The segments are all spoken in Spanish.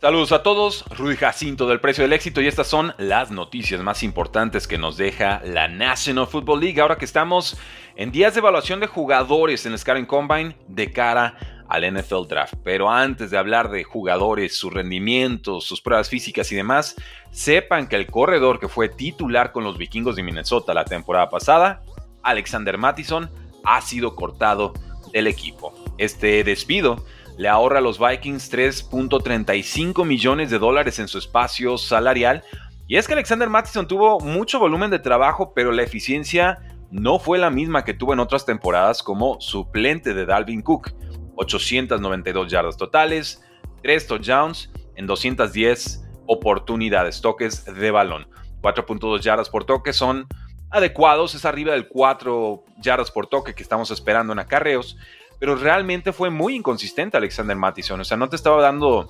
Saludos a todos, Rudy Jacinto del Precio del Éxito y estas son las noticias más importantes que nos deja la National Football League ahora que estamos en días de evaluación de jugadores en el Combine de cara al NFL Draft. Pero antes de hablar de jugadores, sus rendimientos, sus pruebas físicas y demás, sepan que el corredor que fue titular con los vikingos de Minnesota la temporada pasada, Alexander Mattison, ha sido cortado del equipo. Este despido le ahorra a los Vikings 3.35 millones de dólares en su espacio salarial. Y es que Alexander Mattison tuvo mucho volumen de trabajo, pero la eficiencia no fue la misma que tuvo en otras temporadas como suplente de Dalvin Cook. 892 yardas totales, 3 touchdowns en 210 oportunidades, toques de balón. 4.2 yardas por toque son adecuados, es arriba del 4 yardas por toque que estamos esperando en acarreos pero realmente fue muy inconsistente Alexander Mattison. O sea, no te estaba dando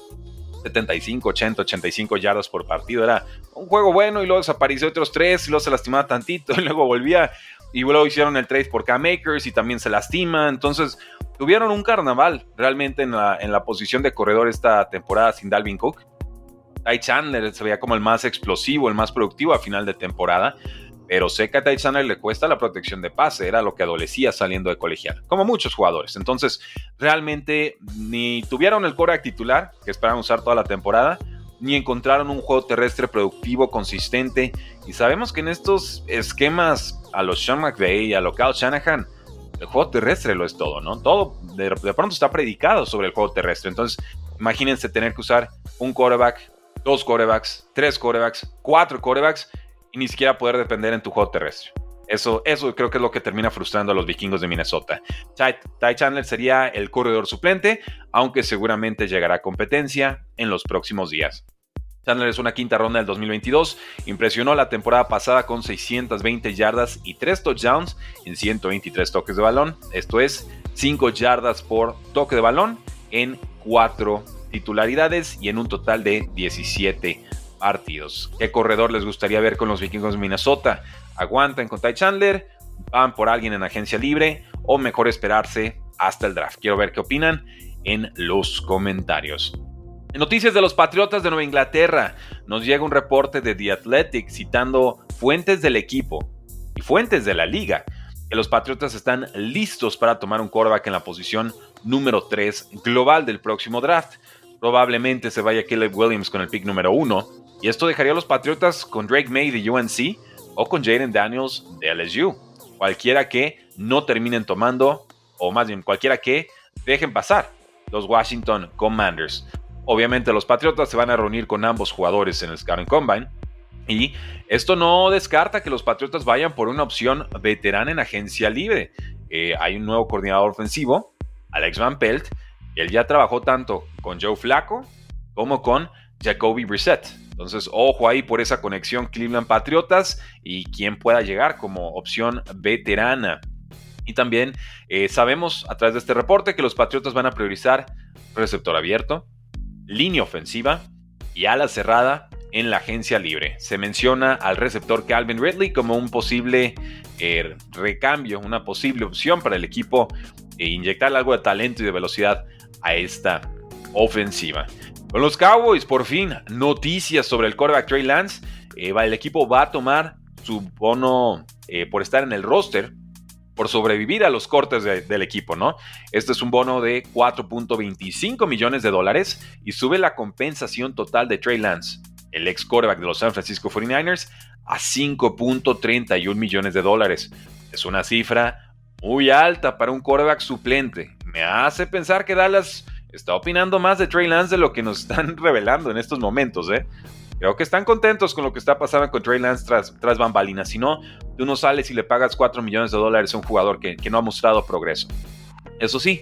75, 80, 85 yardas por partido. Era un juego bueno y luego desapareció otros tres y luego se lastimaba tantito y luego volvía. Y luego hicieron el trade por K-Makers y también se lastima. Entonces tuvieron un carnaval realmente en la, en la posición de corredor esta temporada sin Dalvin Cook. Ty Chandler se veía como el más explosivo, el más productivo a final de temporada pero sé que a Ty le cuesta la protección de pase, era lo que adolecía saliendo de colegial, como muchos jugadores. Entonces, realmente ni tuvieron el core titular, que esperaban usar toda la temporada, ni encontraron un juego terrestre productivo, consistente. Y sabemos que en estos esquemas a los Sean McVay y a lo Kyle Shanahan, el juego terrestre lo es todo, ¿no? Todo de, de pronto está predicado sobre el juego terrestre. Entonces, imagínense tener que usar un quarterback, dos quarterbacks, tres quarterbacks, cuatro quarterbacks y ni siquiera poder depender en tu juego terrestre. Eso, eso creo que es lo que termina frustrando a los vikingos de Minnesota. Ty, Chandler sería el corredor suplente, aunque seguramente llegará a competencia en los próximos días. Chandler es una quinta ronda del 2022, impresionó la temporada pasada con 620 yardas y 3 touchdowns en 123 toques de balón, esto es 5 yardas por toque de balón en 4 titularidades y en un total de 17 ¿Qué corredor les gustaría ver con los vikingos de Minnesota? ¿Aguantan con Ty Chandler? ¿Van por alguien en agencia libre? ¿O mejor esperarse hasta el draft? Quiero ver qué opinan en los comentarios. En noticias de los Patriotas de Nueva Inglaterra, nos llega un reporte de The Athletic citando fuentes del equipo y fuentes de la liga que los Patriotas están listos para tomar un quarterback en la posición número 3 global del próximo draft. Probablemente se vaya Caleb Williams con el pick número 1 y esto dejaría a los Patriotas con Drake May de UNC o con Jaden Daniels de LSU. Cualquiera que no terminen tomando, o más bien cualquiera que dejen pasar los Washington Commanders. Obviamente los Patriotas se van a reunir con ambos jugadores en el Scouting Combine. Y esto no descarta que los Patriotas vayan por una opción veterana en agencia libre. Eh, hay un nuevo coordinador ofensivo, Alex Van Pelt, él ya trabajó tanto con Joe Flacco como con Jacoby Brissett. Entonces, ojo ahí por esa conexión Cleveland Patriotas y quien pueda llegar como opción veterana. Y también eh, sabemos a través de este reporte que los Patriotas van a priorizar receptor abierto, línea ofensiva y ala cerrada en la agencia libre. Se menciona al receptor Calvin Ridley como un posible eh, recambio, una posible opción para el equipo e inyectar algo de talento y de velocidad a esta ofensiva. Con los Cowboys, por fin, noticias sobre el quarterback Trey Lance. El equipo va a tomar su bono eh, por estar en el roster, por sobrevivir a los cortes del equipo, ¿no? Este es un bono de 4.25 millones de dólares y sube la compensación total de Trey Lance, el ex quarterback de los San Francisco 49ers, a 5.31 millones de dólares. Es una cifra muy alta para un quarterback suplente. Me hace pensar que Dallas está opinando más de Trey Lance de lo que nos están revelando en estos momentos, ¿eh? Creo que están contentos con lo que está pasando con Trey Lance tras, tras bambalinas. Si no, tú no sales y le pagas 4 millones de dólares a un jugador que, que no ha mostrado progreso. Eso sí,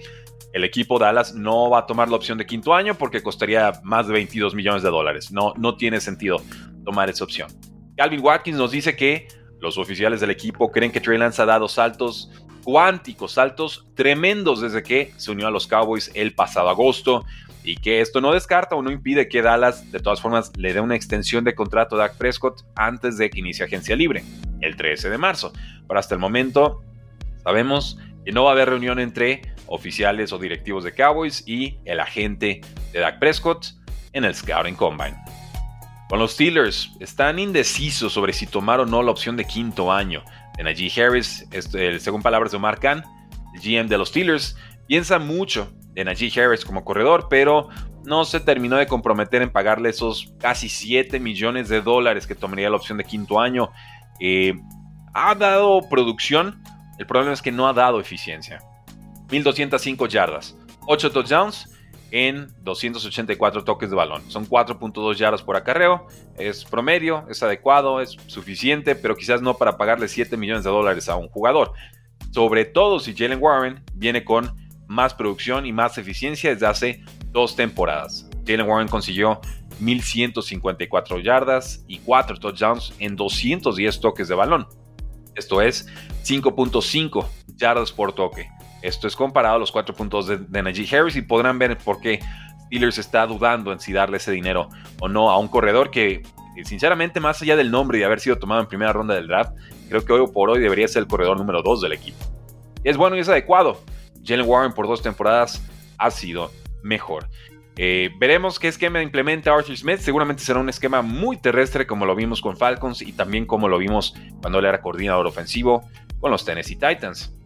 el equipo Dallas no va a tomar la opción de quinto año porque costaría más de 22 millones de dólares. No, no tiene sentido tomar esa opción. Calvin Watkins nos dice que los oficiales del equipo creen que Trey Lance ha dado saltos cuánticos saltos tremendos desde que se unió a los Cowboys el pasado agosto y que esto no descarta o no impide que Dallas de todas formas le dé una extensión de contrato a Dak Prescott antes de que inicie agencia libre, el 13 de marzo. Pero hasta el momento sabemos que no va a haber reunión entre oficiales o directivos de Cowboys y el agente de Dak Prescott en el Scouting Combine. Con los Steelers, están indecisos sobre si tomar o no la opción de quinto año de Najee Harris, según palabras de Omar Khan, el GM de los Steelers, piensa mucho de Najee Harris como corredor, pero no se terminó de comprometer en pagarle esos casi 7 millones de dólares que tomaría la opción de quinto año. Eh, ha dado producción, el problema es que no ha dado eficiencia. 1205 yardas, 8 touchdowns en 284 toques de balón. Son 4.2 yardas por acarreo. Es promedio, es adecuado, es suficiente, pero quizás no para pagarle 7 millones de dólares a un jugador. Sobre todo si Jalen Warren viene con más producción y más eficiencia desde hace dos temporadas. Jalen Warren consiguió 1154 yardas y 4 touchdowns en 210 toques de balón. Esto es 5.5 yardas por toque. Esto es comparado a los 4 puntos de, de Najee Harris y podrán ver por qué Steelers está dudando en si darle ese dinero o no a un corredor que, eh, sinceramente, más allá del nombre y haber sido tomado en primera ronda del draft, creo que hoy por hoy debería ser el corredor número 2 del equipo. Es bueno y es adecuado. Jalen Warren por dos temporadas ha sido mejor. Eh, veremos qué esquema implementa Arthur Smith. Seguramente será un esquema muy terrestre como lo vimos con Falcons y también como lo vimos cuando él era coordinador ofensivo con los Tennessee Titans.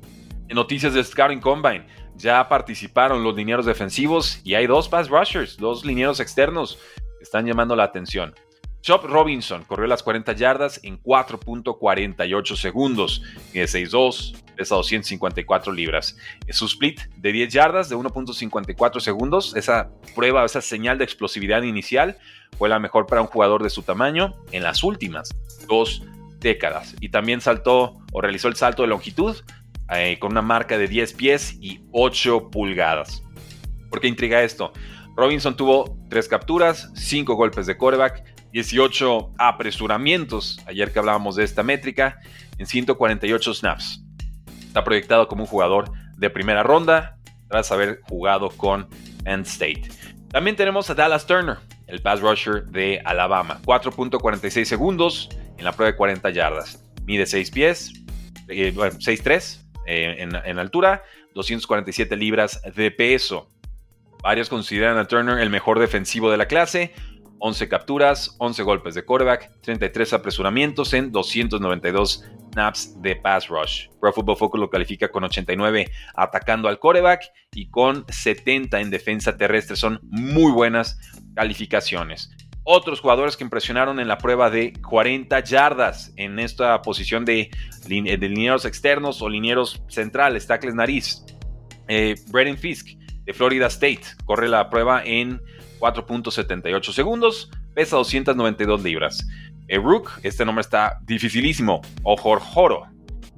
Noticias del Scouting Combine, ya participaron los linieros defensivos y hay dos pass rushers, dos linieros externos que están llamando la atención. Chop Robinson corrió las 40 yardas en 4.48 segundos, de 6'2, pesa 254 libras. Su split de 10 yardas de 1.54 segundos, esa prueba, esa señal de explosividad inicial, fue la mejor para un jugador de su tamaño en las últimas dos décadas. Y también saltó o realizó el salto de longitud eh, con una marca de 10 pies y 8 pulgadas. ¿Por qué intriga esto? Robinson tuvo 3 capturas, 5 golpes de coreback, 18 apresuramientos, ayer que hablábamos de esta métrica, en 148 snaps. Está proyectado como un jugador de primera ronda tras haber jugado con Penn State. También tenemos a Dallas Turner, el pass rusher de Alabama. 4.46 segundos en la prueba de 40 yardas. Mide 6 pies, 6'3 eh, en, en altura, 247 libras de peso. Varios consideran a Turner el mejor defensivo de la clase, 11 capturas, 11 golpes de quarterback, 33 apresuramientos en 292 snaps de pass rush. Pro Football Focus lo califica con 89 atacando al quarterback y con 70 en defensa terrestre. Son muy buenas calificaciones. Otros jugadores que impresionaron en la prueba de 40 yardas en esta posición de, de linieros externos o linieros centrales, tackles nariz. Eh, Braden Fisk de Florida State corre la prueba en 4.78 segundos, pesa 292 libras. Eh, Rook, este nombre está dificilísimo, o Jorjoro.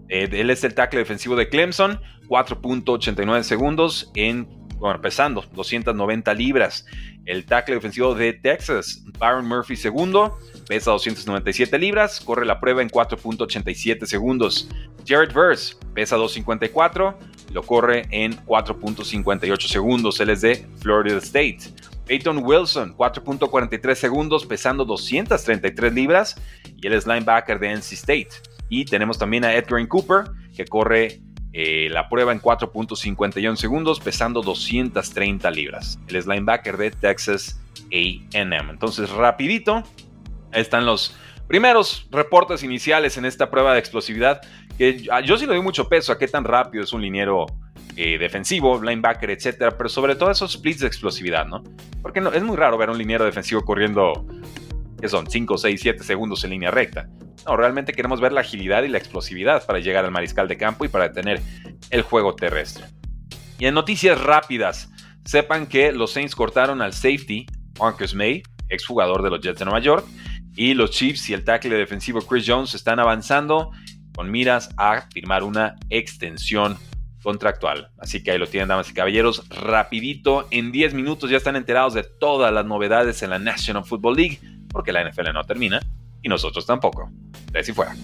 Eh, él es el tackle defensivo de Clemson, 4.89 segundos en, bueno, pesando 290 libras. El tackle defensivo de Texas, Byron Murphy segundo, pesa 297 libras, corre la prueba en 4.87 segundos. Jared Verse pesa 254, lo corre en 4.58 segundos. Él es de Florida State. Peyton Wilson, 4.43 segundos, pesando 233 libras, y él es linebacker de NC State. Y tenemos también a Edgar Cooper, que corre eh, la prueba en 4.51 segundos, pesando 230 libras. Es linebacker de Texas AM. Entonces, rapidito, están los primeros reportes iniciales en esta prueba de explosividad, que yo sí le doy mucho peso a qué tan rápido es un liniero eh, defensivo, linebacker, etcétera, pero sobre todo esos splits de explosividad, ¿no? Porque no, es muy raro ver un liniero defensivo corriendo, que son 5, 6, 7 segundos en línea recta. No, realmente queremos ver la agilidad y la explosividad para llegar al mariscal de campo y para detener el juego terrestre. Y en noticias rápidas, sepan que los Saints cortaron al safety Marcus May, exjugador de los Jets de Nueva York, y los Chiefs y el tackle defensivo Chris Jones están avanzando con miras a firmar una extensión contractual. Así que ahí lo tienen, damas y caballeros, rapidito, en 10 minutos ya están enterados de todas las novedades en la National Football League, porque la NFL no termina y nosotros tampoco. De si fuera.